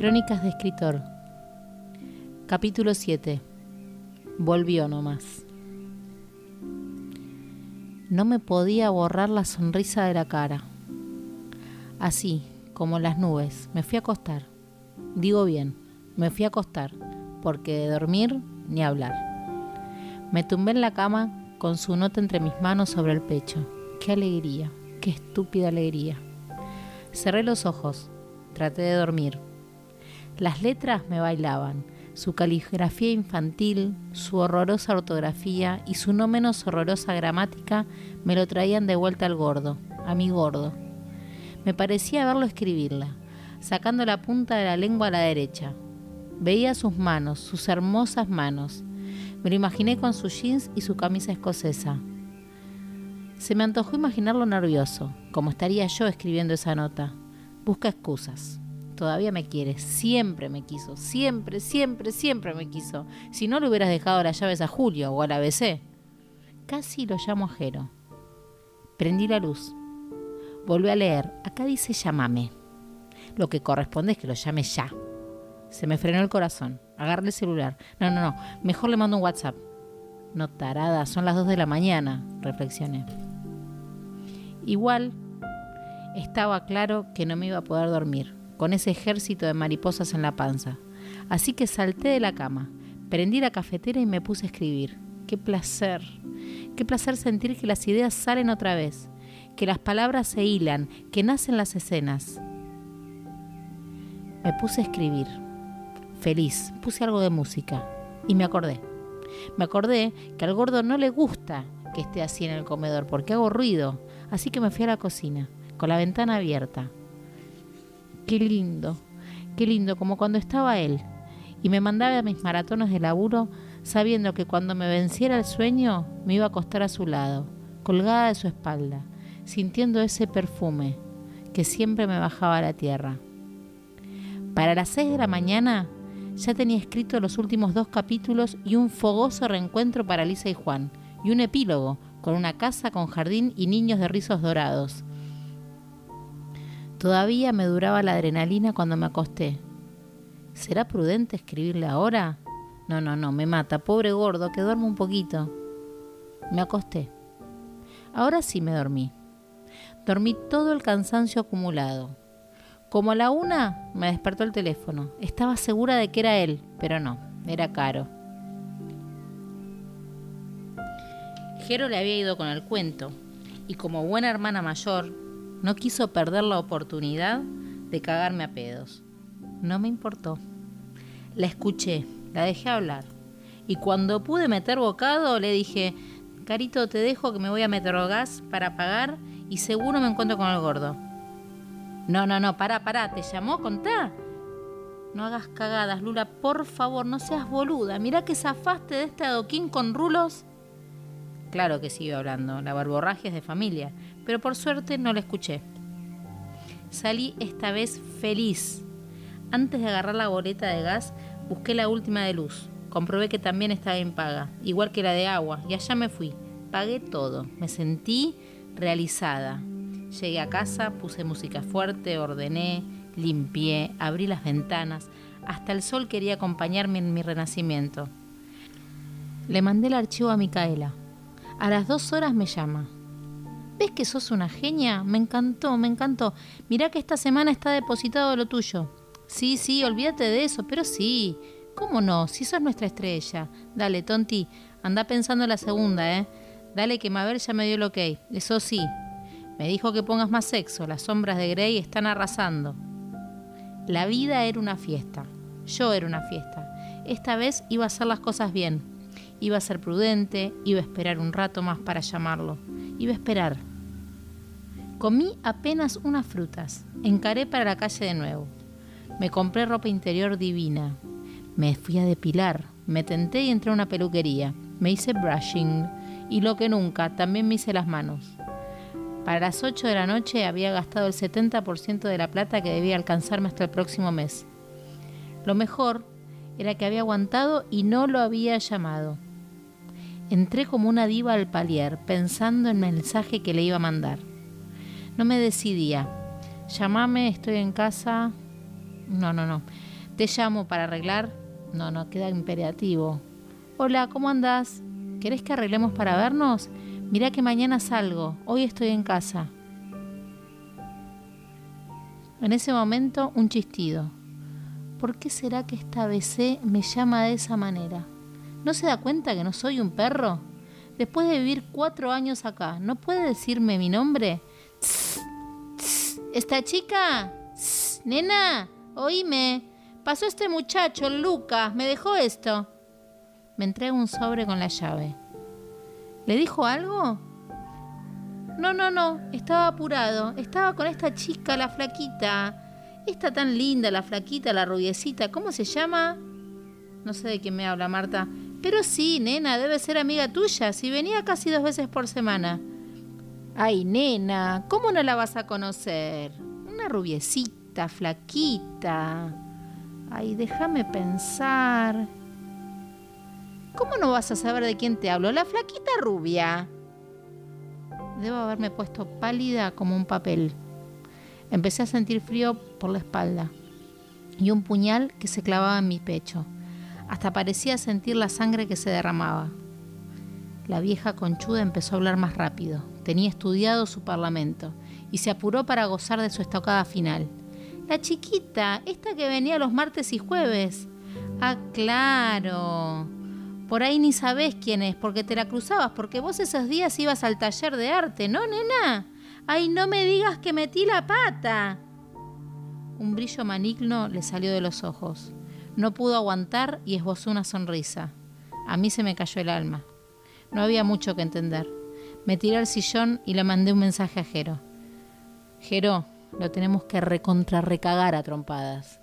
Crónicas de escritor. Capítulo 7. Volvió nomás. No me podía borrar la sonrisa de la cara. Así, como las nubes, me fui a acostar. Digo bien, me fui a acostar, porque de dormir ni hablar. Me tumbé en la cama con su nota entre mis manos sobre el pecho. Qué alegría, qué estúpida alegría. Cerré los ojos, traté de dormir. Las letras me bailaban, su caligrafía infantil, su horrorosa ortografía y su no menos horrorosa gramática me lo traían de vuelta al gordo, a mi gordo. Me parecía verlo escribirla, sacando la punta de la lengua a la derecha. Veía sus manos, sus hermosas manos. Me lo imaginé con sus jeans y su camisa escocesa. Se me antojó imaginarlo nervioso, como estaría yo escribiendo esa nota. Busca excusas. Todavía me quiere, siempre me quiso, siempre, siempre, siempre me quiso. Si no le hubieras dejado las llaves a Julio o al ABC. Casi lo llamo a Jero. Prendí la luz. Volví a leer. Acá dice llámame. Lo que corresponde es que lo llame ya. Se me frenó el corazón. Agarré el celular. No, no, no. Mejor le mando un WhatsApp. No tarada, son las 2 de la mañana, reflexioné. Igual estaba claro que no me iba a poder dormir, con ese ejército de mariposas en la panza. Así que salté de la cama, prendí la cafetera y me puse a escribir. Qué placer, qué placer sentir que las ideas salen otra vez, que las palabras se hilan, que nacen las escenas. Me puse a escribir, feliz, puse algo de música y me acordé. Me acordé que al gordo no le gusta que esté así en el comedor porque hago ruido, así que me fui a la cocina, con la ventana abierta. Qué lindo, qué lindo, como cuando estaba él, y me mandaba a mis maratones de laburo sabiendo que cuando me venciera el sueño me iba a acostar a su lado, colgada de su espalda, sintiendo ese perfume que siempre me bajaba a la tierra. Para las seis de la mañana ya tenía escrito los últimos dos capítulos y un fogoso reencuentro para Lisa y Juan, y un epílogo con una casa con jardín y niños de rizos dorados. Todavía me duraba la adrenalina cuando me acosté. ¿Será prudente escribirle ahora? No, no, no, me mata, pobre gordo, que duerme un poquito. Me acosté. Ahora sí me dormí. Dormí todo el cansancio acumulado. Como a la una me despertó el teléfono. Estaba segura de que era él, pero no, era caro. Jero le había ido con el cuento y como buena hermana mayor no quiso perder la oportunidad de cagarme a pedos. No me importó. La escuché, la dejé hablar y cuando pude meter bocado le dije, Carito, te dejo que me voy a meter gas para pagar y seguro me encuentro con el gordo. No, no, no, pará, pará, ¿te llamó? Contá. No hagas cagadas, Lula, por favor, no seas boluda. Mirá que zafaste de este adoquín con rulos Claro que sigo hablando, la barborragia es de familia, pero por suerte no la escuché. Salí esta vez feliz. Antes de agarrar la boleta de gas, busqué la última de luz. Comprobé que también estaba en paga, igual que la de agua, y allá me fui. Pagué todo. Me sentí realizada. Llegué a casa, puse música fuerte, ordené, limpié, abrí las ventanas. Hasta el sol quería acompañarme en mi renacimiento. Le mandé el archivo a Micaela. A las dos horas me llama. ¿Ves que sos una genia? Me encantó, me encantó. Mirá que esta semana está depositado lo tuyo. Sí, sí, olvídate de eso, pero sí. ¿Cómo no? Si sos nuestra estrella. Dale, tonti, anda pensando en la segunda, ¿eh? Dale que Mabel ya me dio el ok. Eso sí. Me dijo que pongas más sexo. Las sombras de Grey están arrasando. La vida era una fiesta. Yo era una fiesta. Esta vez iba a hacer las cosas bien. Iba a ser prudente, iba a esperar un rato más para llamarlo. Iba a esperar. Comí apenas unas frutas. Encaré para la calle de nuevo. Me compré ropa interior divina. Me fui a depilar. Me tenté y entré a una peluquería. Me hice brushing. Y lo que nunca, también me hice las manos. Para las 8 de la noche había gastado el 70% de la plata que debía alcanzarme hasta el próximo mes. Lo mejor era que había aguantado y no lo había llamado. Entré como una diva al palier, pensando en el mensaje que le iba a mandar. No me decidía. Llamame, estoy en casa. No, no, no. Te llamo para arreglar. No, no, queda imperativo. Hola, ¿cómo andás? ¿Querés que arreglemos para vernos? Mirá que mañana salgo. Hoy estoy en casa. En ese momento, un chistido. ¿Por qué será que esta BC me llama de esa manera? ¿No se da cuenta que no soy un perro? Después de vivir cuatro años acá, ¿no puede decirme mi nombre? ¿Esta chica? nena, oíme. Pasó este muchacho, Lucas, me dejó esto. Me entrega un sobre con la llave. ¿Le dijo algo? No, no, no, estaba apurado. Estaba con esta chica, la flaquita. Esta tan linda, la flaquita, la rubiecita. ¿Cómo se llama? No sé de quién me habla, Marta. Pero sí, nena, debe ser amiga tuya, si venía casi dos veces por semana. Ay, nena, ¿cómo no la vas a conocer? Una rubiecita, flaquita. Ay, déjame pensar. ¿Cómo no vas a saber de quién te hablo? La flaquita rubia. Debo haberme puesto pálida como un papel. Empecé a sentir frío por la espalda y un puñal que se clavaba en mi pecho. Hasta parecía sentir la sangre que se derramaba. La vieja conchuda empezó a hablar más rápido. Tenía estudiado su parlamento y se apuró para gozar de su estocada final. La chiquita, esta que venía los martes y jueves. Ah, claro. Por ahí ni sabés quién es, porque te la cruzabas, porque vos esos días ibas al taller de arte, ¿no, nena? Ay, no me digas que metí la pata. Un brillo maligno le salió de los ojos. No pudo aguantar y esbozó una sonrisa. A mí se me cayó el alma. No había mucho que entender. Me tiré al sillón y le mandé un mensaje a Jero. Jero, lo tenemos que recontrarrecagar a trompadas.